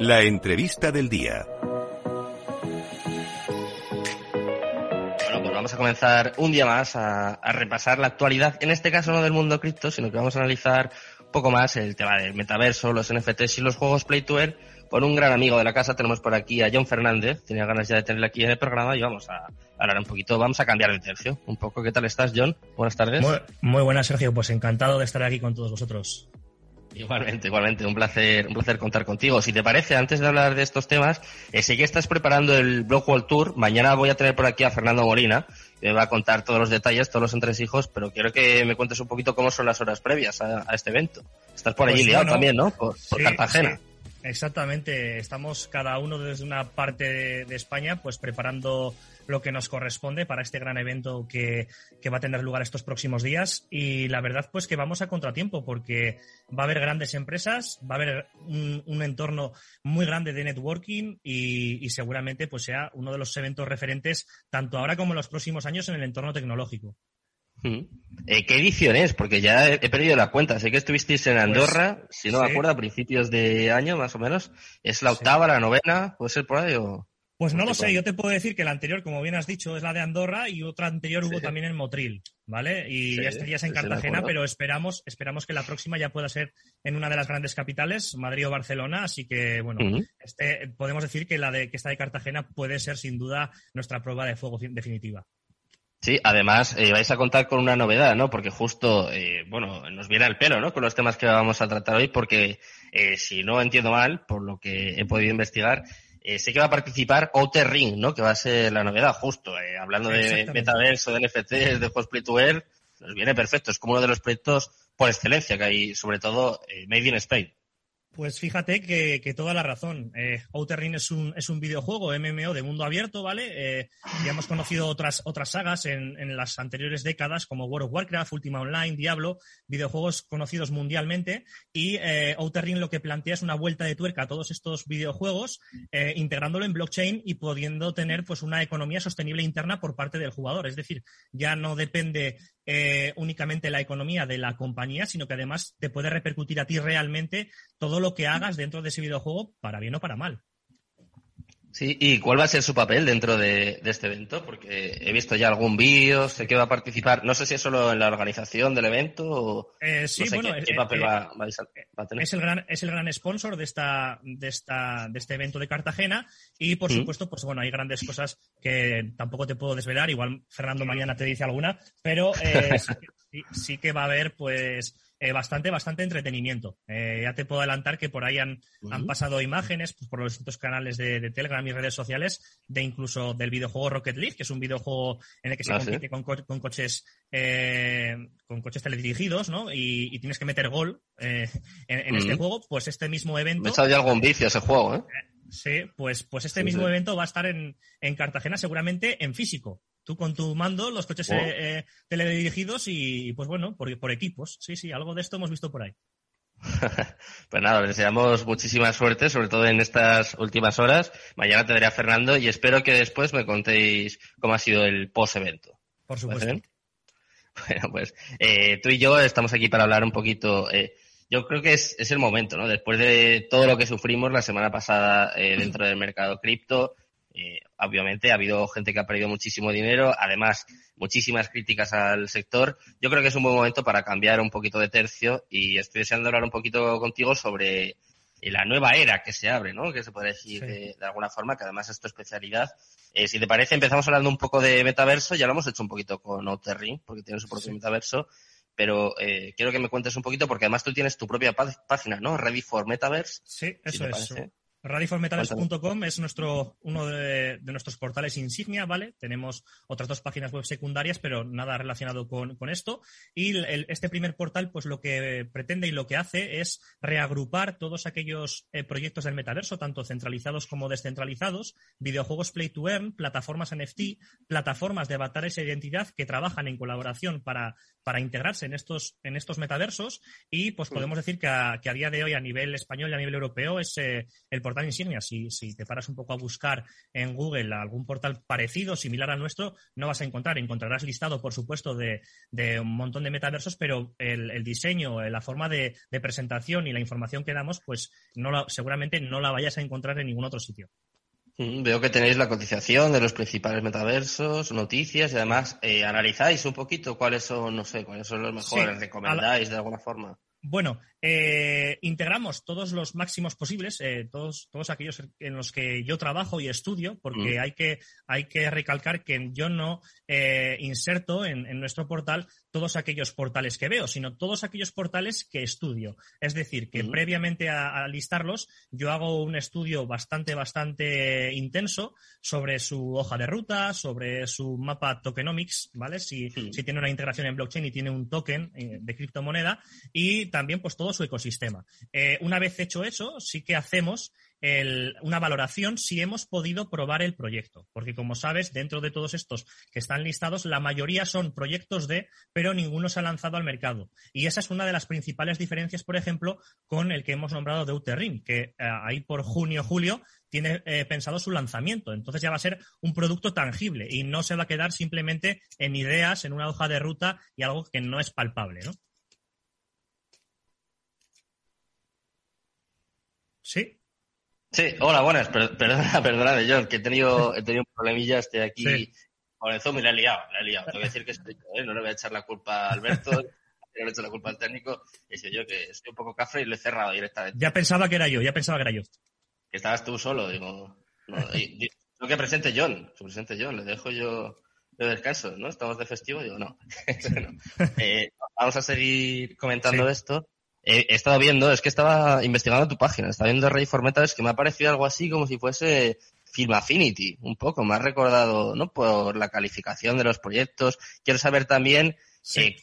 La entrevista del día. Bueno, pues vamos a comenzar un día más a, repasar la actualidad, en este caso no del mundo cripto, sino que vamos a analizar un poco más el tema del metaverso, los NFTs y los juegos Play to Earn con un gran amigo de la casa. Tenemos por aquí a John Fernández, tenía ganas ya de tenerle aquí en el programa y vamos a hablar un poquito, vamos a cambiar de tercio un poco. ¿Qué tal estás, John? Buenas tardes. Muy, muy buenas, Sergio, pues encantado de estar aquí con todos vosotros. Igualmente, igualmente, un placer, un placer contar contigo. Si te parece, antes de hablar de estos temas, eh, sé que estás preparando el Blog World Tour. Mañana voy a tener por aquí a Fernando Molina, que me va a contar todos los detalles, todos los entresijos, pero quiero que me cuentes un poquito cómo son las horas previas a, a este evento. Estás por allí Pues liado bueno, también, ¿no? Por, por sí, Cartagena. sí. Exactamente, estamos cada uno desde una parte de, España, pues preparando lo que nos corresponde para este gran evento que, que, va a tener lugar estos próximos días. Y la verdad, pues que vamos a contratiempo, porque va a haber grandes empresas, va a haber un, un entorno muy grande de networking y, y, seguramente pues sea uno de los eventos referentes tanto ahora como en los próximos años en el entorno tecnológico. Eh, ¿Qué edición es? Porque ya he, he, perdido la cuenta. Sé que estuvisteis en Andorra, pues, si no sí. me acuerdo, a principios de año más o menos. ¿Es la octava, sí. la novena? ¿Puede ser por ahí o...? Pues no lo sé, yo te puedo decir que la anterior, como bien has dicho, es la de Andorra y otra anterior sí. hubo también en Motril, ¿vale? Y sí, ya estarías en Cartagena, pero esperamos, esperamos que la próxima ya pueda ser en una de las grandes capitales, Madrid o Barcelona, así que bueno, uh -huh. este, podemos decir que la de que esta de Cartagena puede ser sin duda nuestra prueba de fuego definitiva. Sí, además eh, vais a contar con una novedad, ¿no? Porque justo, eh, bueno, nos viene al pelo, ¿no? Con los temas que vamos a tratar hoy, porque eh, si no entiendo mal, por lo que he podido investigar, eh, sé que va a participar Outer Ring, ¿no? Que va a ser la novedad, justo. Eh, hablando de metaverso, de NFTs, de juegos play to nos viene perfecto. Es como uno de los proyectos por excelencia que hay, sobre todo, eh, Made in Spain. Pues fíjate que, toda la razón. Eh, Outer Ring es un, es un videojuego MMO de mundo abierto, ¿vale? Eh, ya hemos conocido otras, otras sagas en, en, las anteriores décadas, como World of Warcraft, Ultima Online, Diablo, videojuegos conocidos mundialmente. Y eh, Outer Ring lo que plantea es una vuelta de tuerca a todos estos videojuegos, eh, integrándolo en blockchain y pudiendo tener pues una economía sostenible interna por parte del jugador. Es decir, ya no depende eh, únicamente la economía de la compañía, sino que además te puede repercutir a ti realmente todo lo que hagas dentro de ese videojuego, para bien o para mal. Sí, ¿y cuál va a ser su papel dentro de, de este evento? Porque he visto ya algún vídeo, sé que va a participar, no sé si es solo en la organización del evento o eh, sí, no sé bueno, qué, qué eh, papel eh, va, va, a tener. Es el gran, es el gran sponsor de esta, de esta, de este evento de Cartagena y por mm. supuesto, pues bueno, hay grandes cosas que tampoco te puedo desvelar, igual Fernando mañana te dice alguna, pero eh, sí, sí que va a haber pues eh, bastante, bastante entretenimiento. Eh, ya te puedo adelantar que por ahí han, uh -huh. han pasado imágenes pues, por los distintos canales de, de, Telegram y redes sociales de incluso del videojuego Rocket League, que es un videojuego en el que se ah, compite ¿sí? con, co con, coches eh, con coches teledirigidos, ¿no? Y, y, tienes que meter gol eh, en, en uh -huh. este juego. Pues este mismo evento. Me echado ya algún vicio ese juego, ¿eh? Sí, pues, pues este sí, mismo sí. evento va a estar en, en Cartagena seguramente en físico tú con tu mando, los coches oh. eh, eh, teledirigidos y, pues bueno, por, por, equipos. Sí, sí, algo de esto hemos visto por ahí. pues nada, deseamos muchísima suerte, sobre todo en estas últimas horas. Mañana tendré a Fernando y espero que después me contéis cómo ha sido el post-evento. Por supuesto. Bueno, pues eh, tú y yo estamos aquí para hablar un poquito. Eh, yo creo que es, es, el momento, ¿no? Después de todo lo que sufrimos la semana pasada eh, dentro del mercado cripto, eh, obviamente ha habido gente que ha perdido muchísimo dinero, además muchísimas críticas al sector. Yo creo que es un buen momento para cambiar un poquito de tercio y estoy deseando hablar un poquito contigo sobre la nueva era que se abre, ¿no? Que se puede decir sí. de, de, alguna forma, que además es tu especialidad. Eh, si te parece, empezamos hablando un poco de metaverso, ya lo hemos hecho un poquito con Outer Ring, porque tiene su propio sí. metaverso, pero eh, quiero que me cuentes un poquito, porque además tú tienes tu propia página, ¿no? Ready for Metaverse. Sí, eso si es. Parece. Radiformetaverse.com es nuestro, uno de, de, nuestros portales insignia, ¿vale? Tenemos otras dos páginas web secundarias, pero nada relacionado con, con esto. Y el, este primer portal, pues lo que pretende y lo que hace es reagrupar todos aquellos eh, proyectos del metaverso, tanto centralizados como descentralizados, videojuegos play to earn, plataformas NFT, plataformas de avatares e identidad que trabajan en colaboración para, para integrarse en estos, en estos metaversos. Y pues podemos decir que a, que a día de hoy, a nivel español y a nivel europeo, es eh, el portal insignia, si, si te paras un poco a buscar en Google algún portal parecido, similar al nuestro, no vas a encontrar. Encontrarás listado, por supuesto, de, un montón de metaversos, pero el, diseño, la forma de, presentación y la información que damos, pues no seguramente no la vayas a encontrar en ningún otro sitio. Mm, veo que tenéis la cotización de los principales metaversos, noticias y además eh, analizáis un poquito cuáles son, no sé, cuáles son los mejores, recomendáis de alguna forma. Bueno, eh, integramos todos los máximos posibles, eh, todos, todos aquellos en los que yo trabajo y estudio, porque mm. hay, que, hay que recalcar que yo no eh, inserto en, nuestro portal todos aquellos portales que veo, sino todos aquellos portales que estudio. Es decir, que mm. previamente a, listarlos, yo hago un estudio bastante, bastante intenso sobre su hoja de ruta, sobre su mapa tokenomics, ¿vale? Si, si tiene una integración en blockchain y tiene un token de criptomoneda y también pues todo su ecosistema. Eh, una vez hecho eso, sí que hacemos una valoración si hemos podido probar el proyecto. Porque como sabes, dentro de todos estos que están listados, la mayoría son proyectos de, pero ninguno se ha lanzado al mercado. Y esa es una de las principales diferencias, por ejemplo, con el que hemos nombrado de Uterrin, que eh, ahí por junio, julio tiene eh, pensado su lanzamiento. Entonces ya va a ser un producto tangible y no se va a quedar simplemente en ideas, en una hoja de ruta y algo que no es palpable, ¿no? Sí. Sí, hola, buenas. perdona, perdona, John, que he tenido, he tenido un problemilla, estoy aquí con el Zoom y le he liado, le he liado. Te voy a decir que ¿eh? no le voy a echar la culpa a Alberto, no le he echado la culpa al técnico. He sido yo que estoy un poco café y lo he cerrado directamente. Ya pensaba que era yo, ya pensaba que era yo. Que estabas tú solo, digo. lo que presente John, su presente John, le dejo yo de descanso, ¿no? Estamos de festivo, digo, no. Eh, vamos a seguir comentando esto he, estado viendo, es que estaba investigando tu página, estaba viendo Rey es que me ha parecido algo así como si fuese Film Affinity, un poco, me ha recordado, ¿no? Por la calificación de los proyectos. Quiero saber también eh,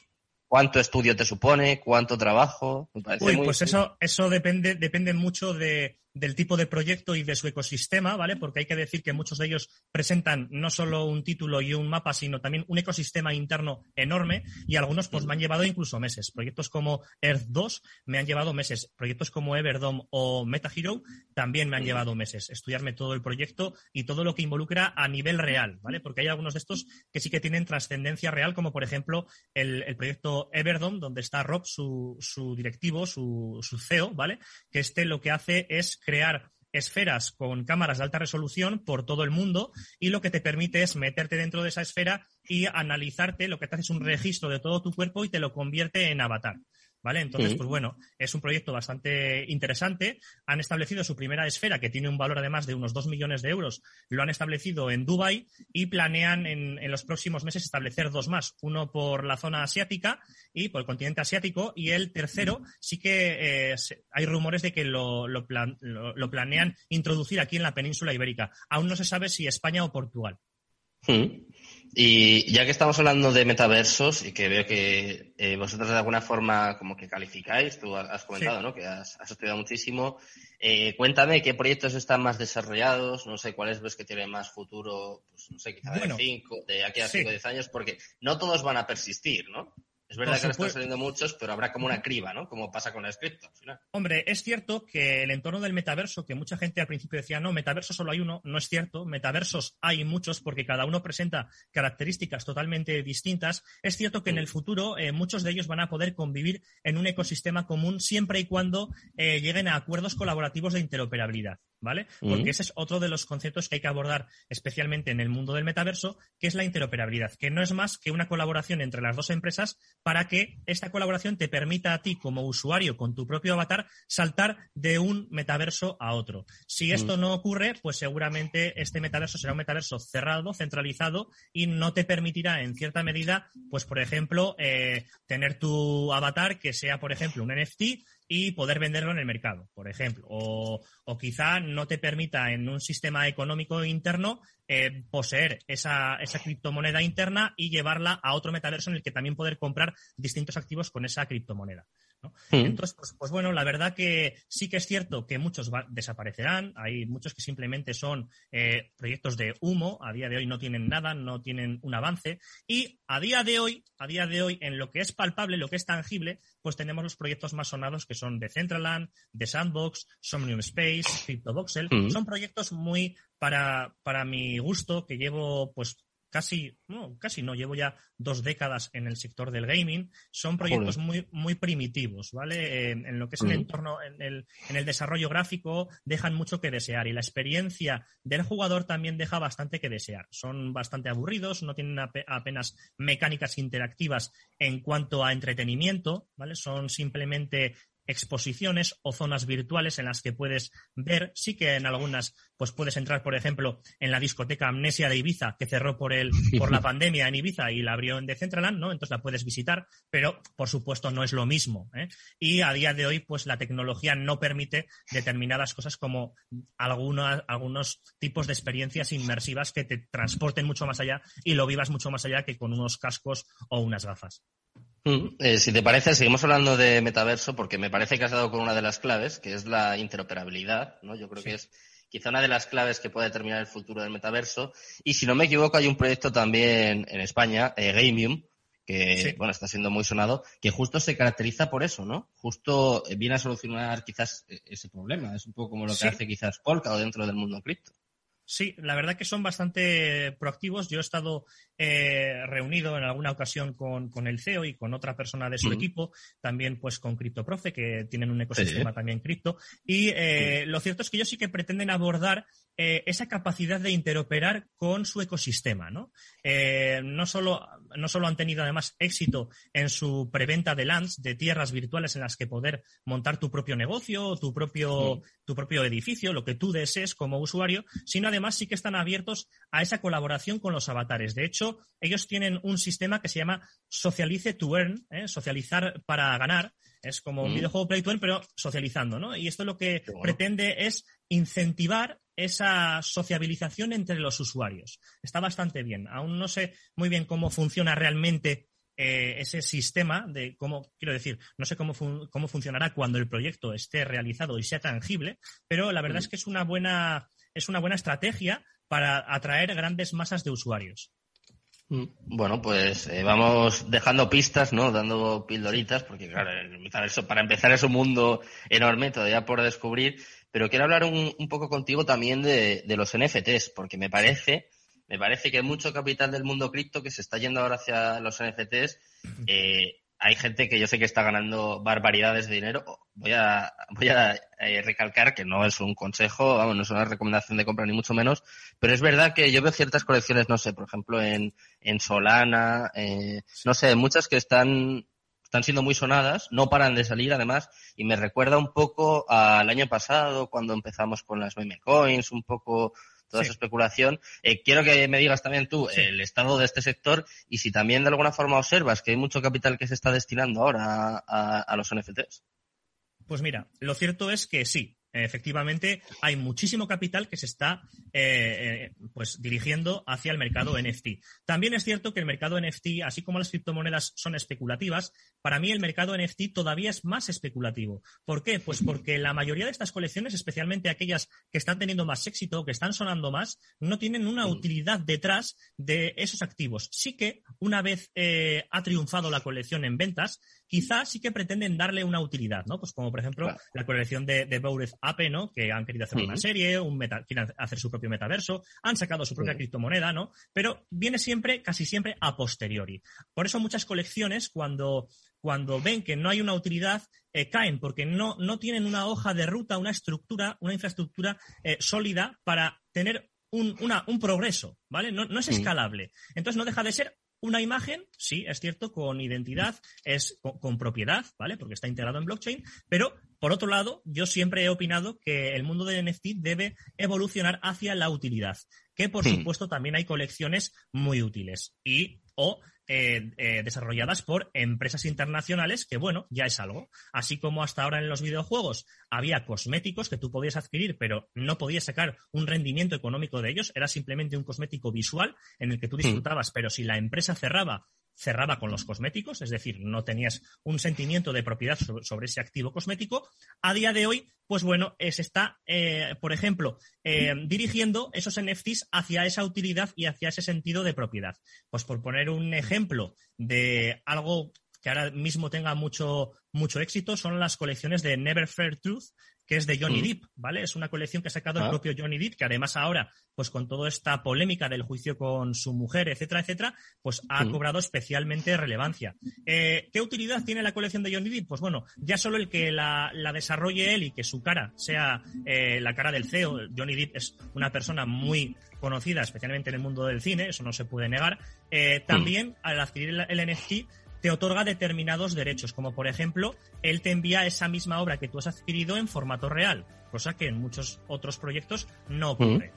cuánto estudio te supone, cuánto trabajo. Me parece Uy, pues eso, eso depende, depende mucho de, del tipo de proyecto y de su ecosistema, ¿vale? Porque hay que decir que muchos de ellos presentan no solo un título y un mapa, sino también un ecosistema interno enorme y algunos pues me han llevado incluso meses. Proyectos como Earth 2 me han llevado meses. Proyectos como Everdome o MetaHero también me han llevado meses. Estudiarme todo el proyecto y todo lo que involucra a nivel real, ¿vale? Porque hay algunos de estos que sí que tienen trascendencia real, como por ejemplo el, proyecto Everdome, donde está Rob, su, su directivo, su, su CEO, ¿vale? Que este lo que hace es crear esferas con cámaras de alta resolución por todo el mundo y lo que te permite es meterte dentro de esa esfera y analizarte, lo que te hace es un registro de todo tu cuerpo y te lo convierte en avatar. ¿Vale? Entonces, pues bueno, es un proyecto bastante interesante. Han establecido su primera esfera, que tiene un valor además de unos 2 millones de euros. Lo han establecido en Dubai y planean en, los próximos meses establecer dos más. Uno por la zona asiática y por el continente asiático. Y el tercero, sí que eh, hay rumores de que lo, planean introducir aquí en la península ibérica. Aún no se sabe si España o Portugal. Y ya que estamos hablando de metaversos y que veo que eh, vosotros de alguna forma como que calificáis, tú has comentado, ¿no? Que has, estudiado muchísimo. Eh, cuéntame qué proyectos están más desarrollados, no sé cuáles ves que tienen más futuro, pues no sé, quizá de cinco, de aquí a cinco o diez años, porque no todos van a persistir, ¿no? Es verdad que ahora están saliendo muchos, pero habrá como una criba, ¿no? Como pasa con la cripto al final. Hombre, es cierto que el entorno del metaverso, que mucha gente al principio decía, no, metaverso solo hay uno, no es cierto. Metaversos hay muchos porque cada uno presenta características totalmente distintas. Es cierto que en el futuro eh, muchos de ellos van a poder convivir en un ecosistema común siempre y cuando eh, lleguen a acuerdos colaborativos de interoperabilidad. ¿Vale? Porque ese es otro de los conceptos que hay que abordar especialmente en el mundo del metaverso, que es la interoperabilidad, que no es más que una colaboración entre las dos empresas para que esta colaboración te permita a ti como usuario con tu propio avatar saltar de un metaverso a otro. Si esto no ocurre, pues seguramente este metaverso será un metaverso cerrado, centralizado y no te permitirá en cierta medida, pues por ejemplo, eh, tener tu avatar que sea, por ejemplo, un NFT y poder venderlo en el mercado, por ejemplo. O, quizá no te permita en un sistema económico interno eh, poseer esa, esa criptomoneda interna y llevarla a otro metaverso en el que también poder comprar distintos activos con esa criptomoneda. Entonces, pues, pues, bueno, la verdad que sí que es cierto que muchos desaparecerán, hay muchos que simplemente son eh, proyectos de humo, a día de hoy no tienen nada, no tienen un avance, y a día de hoy, a día de hoy, en lo que es palpable, lo que es tangible, pues tenemos los proyectos más sonados que son de Centraland, de Sandbox, Somnium Space, CryptoVoxel, mm. son proyectos muy para, para mi gusto, que llevo pues casi, no, casi no, llevo ya dos décadas en el sector del gaming, son proyectos muy, muy primitivos, ¿vale? En, lo que es el entorno, en el, en el desarrollo gráfico, dejan mucho que desear y la experiencia del jugador también deja bastante que desear. Son bastante aburridos, no tienen apenas mecánicas interactivas en cuanto a entretenimiento, ¿vale? Son simplemente exposiciones o zonas virtuales en las que puedes ver, sí que en algunas pues puedes entrar, por ejemplo, en la discoteca Amnesia de Ibiza, que cerró por el, por la pandemia en Ibiza y la abrió en Decentraland, ¿no? Entonces la puedes visitar, pero por supuesto no es lo mismo. ¿eh? Y a día de hoy, pues la tecnología no permite determinadas cosas como algunos, algunos tipos de experiencias inmersivas que te transporten mucho más allá y lo vivas mucho más allá que con unos cascos o unas gafas. Mm, eh, si te parece, seguimos hablando de metaverso porque me parece que has dado con una de las claves, que es la interoperabilidad, ¿no? Yo creo que es quizá una de las claves que puede determinar el futuro del metaverso. Y si no me equivoco, hay un proyecto también en España, eh, Gamium, que bueno, está siendo muy sonado, que justo se caracteriza por eso, ¿no? Justo viene a solucionar quizás e-, ese problema. Es un poco como lo que hace quizás Polka o dentro del mundo cripto. Sí, la verdad que son bastante proactivos. Yo he estado eh, reunido en alguna ocasión con, el CEO y con otra persona de su equipo, también pues con CryptoProfe, que tienen un ecosistema también cripto. Y eh, lo cierto es que ellos sí que pretenden abordar eh, esa capacidad de interoperar con su ecosistema, ¿no? no, solo, no solo han tenido además éxito en su preventa de lands, de tierras virtuales en las que poder montar tu propio negocio, tu propio, tu propio edificio, lo que tú desees como usuario, sino además sí que están abiertos a esa colaboración con los avatares. De hecho, ellos tienen un sistema que se llama Socialice to Earn, ¿eh? socializar para ganar. Es como un mm. videojuego Play to Earn, pero socializando, ¿no? Y esto lo que pretende es incentivar esa sociabilización entre los usuarios. Está bastante bien. Aún no sé muy bien cómo funciona realmente eh, ese sistema de cómo, quiero decir, no sé cómo, cómo funcionará cuando el proyecto esté realizado y sea tangible, pero la verdad mm. es que es una buena, es una buena estrategia para atraer grandes masas de usuarios. Mm. Bueno, pues eh, vamos dejando pistas, ¿no? Dando pildoritas, porque claro, para empezar es un mundo enorme todavía por descubrir, pero quiero hablar un, poco contigo también de, los NFTs, porque me parece, me parece que hay mucho capital del mundo cripto que se está yendo ahora hacia los NFTs. Eh, hay gente que yo sé que está ganando barbaridades de dinero. Voy a, voy a eh, recalcar que no es un consejo, vamos, no es una recomendación de compra ni mucho menos, pero es verdad que yo veo ciertas colecciones, no sé, por ejemplo en, en Solana, eh, no sé, muchas que están, están siendo muy sonadas, no paran de salir además, y me recuerda un poco al año pasado cuando empezamos con las meme coins, un poco toda esa especulación. Eh, quiero que me digas también tú el estado de este sector y si también de alguna forma observas que hay mucho capital que se está destinando ahora a los NFTs. Pues mira, lo cierto es que sí, efectivamente hay muchísimo capital que se está eh, eh, pues dirigiendo hacia el mercado NFT. También es cierto que el mercado NFT, así como las criptomonedas son especulativas, para mí el mercado NFT todavía es más especulativo. ¿Por qué? Pues porque la mayoría de estas colecciones, especialmente aquellas que están teniendo más éxito, que están sonando más, no tienen una utilidad detrás de esos activos. Sí que una vez eh, ha triunfado la colección en ventas, quizás sí que pretenden darle una utilidad, ¿no? Pues como por ejemplo la colección de, de Ape, ¿no? Que han querido hacer una serie, un quieren hacer su propio metaverso, han sacado su propia criptomoneda, ¿no? Pero viene siempre, casi siempre, a posteriori. Por eso muchas colecciones, cuando, cuando ven que no hay una utilidad, eh, caen, porque no, no tienen una hoja de ruta, una estructura, una infraestructura eh, sólida para tener un, un, progreso, ¿vale? No, no es escalable. Entonces no deja de ser una imagen, sí, es cierto, con identidad, es con, propiedad, ¿vale? Porque está integrado en blockchain, pero por otro lado, yo siempre he opinado que el mundo del NFT debe evolucionar hacia la utilidad, que por supuesto también hay colecciones muy útiles y o eh, eh, desarrolladas por empresas internacionales, que bueno, ya es algo. Así como hasta ahora en los videojuegos había cosméticos que tú podías adquirir, pero no podías sacar un rendimiento económico de ellos, era simplemente un cosmético visual en el que tú disfrutabas, pero si la empresa cerraba cerraba con los cosméticos, es decir, no tenías un sentimiento de propiedad sobre, ese activo cosmético. A día de hoy, pues bueno, se está, eh, por ejemplo, eh, dirigiendo esos NFTs hacia esa utilidad y hacia ese sentido de propiedad. Pues por poner un ejemplo de algo que ahora mismo tenga mucho, mucho éxito, son las colecciones de Never Fair Truth, que es de Johnny mm. Depp, ¿vale? Es una colección que ha sacado el ah. propio Johnny Depp, que además ahora, pues con toda esta polémica del juicio con su mujer, etcétera, etcétera, pues ha mm. cobrado especialmente relevancia. Eh, ¿Qué utilidad tiene la colección de Johnny Depp? Pues bueno, ya solo el que la, desarrolle él y que su cara sea eh, la cara del CEO. Johnny Depp es una persona muy conocida, especialmente en el mundo del cine, eso no se puede negar. Eh, también, mm. al adquirir el NFT, te otorga determinados derechos, como por ejemplo, él te envía esa misma obra que tú has adquirido en formato real, cosa que en muchos otros proyectos no ocurre.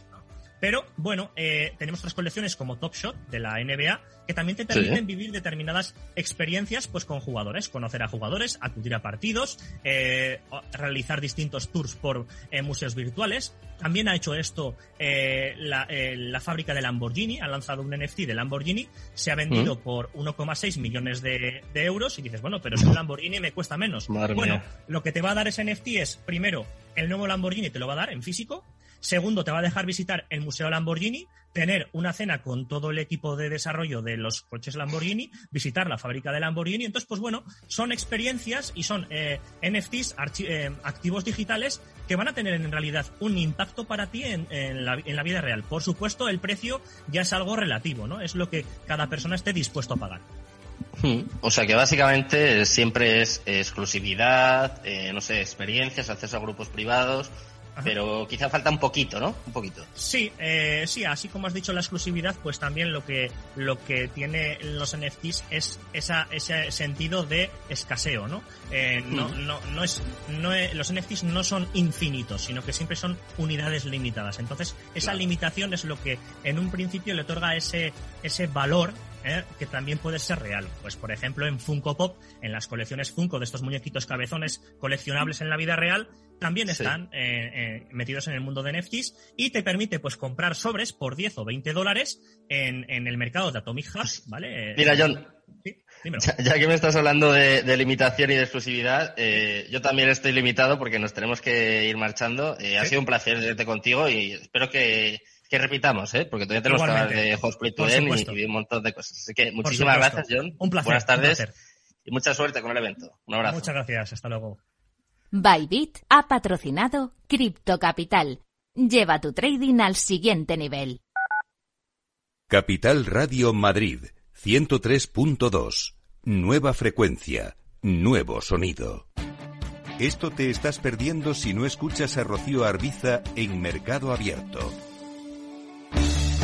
Pero bueno, eh, tenemos otras colecciones como Top Shot de la NBA que también te permiten vivir determinadas experiencias pues con jugadores, conocer a jugadores, acudir a partidos, eh, realizar distintos tours por eh, museos virtuales. También ha hecho esto la, fábrica de Lamborghini, ha lanzado un NFT de Lamborghini, se ha vendido mm. por 1,6 millones de, euros y dices, bueno, pero es un Lamborghini me cuesta menos. bueno, lo que te va a dar ese NFT es, primero, el nuevo Lamborghini te lo va a dar en físico, Segundo, te va a dejar visitar el Museo Lamborghini, tener una cena con todo el equipo de desarrollo de los coches Lamborghini, visitar la fábrica de Lamborghini. Entonces, pues bueno, son experiencias y son eh, NFTs, eh, activos digitales, que van a tener en realidad un impacto para ti en, la, vida real. Por supuesto, el precio ya es algo relativo, ¿no? Es lo que cada persona esté dispuesto a pagar. O sea que básicamente siempre es exclusividad, eh, no sé, experiencias, acceso a grupos privados, pero quizá falta un poquito, ¿no? Un poquito. Sí, eh, sí, así como has dicho la exclusividad, pues también lo que lo que tiene los NFTs es esa, ese sentido de escaseo, ¿no? Eh, no, no, no es, no los NFTs no son infinitos, sino que siempre son unidades limitadas. Entonces, esa limitación es lo que en un principio le otorga ese, ese valor ¿eh? que también puede ser real. Pues, por ejemplo, en Funko Pop, en las colecciones Funko de estos muñequitos cabezones coleccionables en la vida real, también están eh, eh, metidos en el mundo de NFTs y te permite pues comprar sobres por 10 o 20 dólares en, el mercado de Atomic Hash, ¿vale? Mira, John, ya, que me estás hablando de, limitación y de exclusividad, yo también estoy limitado porque nos tenemos que ir marchando. Ha sido un placer verte contigo y espero que que repitamos, ¿eh? porque todavía tenemos que hablar de Hotsplit to y, un montón de cosas. Así que muchísimas gracias, John. Un placer. Buenas tardes y mucha suerte con el evento. Un abrazo. Muchas gracias. Hasta luego. Bybit ha patrocinado Crypto Capital. Lleva tu trading al siguiente nivel. Capital Radio Madrid 103.2. Nueva frecuencia. Nuevo sonido. Esto te estás perdiendo si no escuchas a Rocío Arbiza en Mercado Abierto.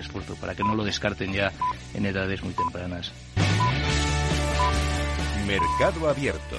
esfuerzo para que no lo descarten ya en edades muy tempranas. Mercado Abierto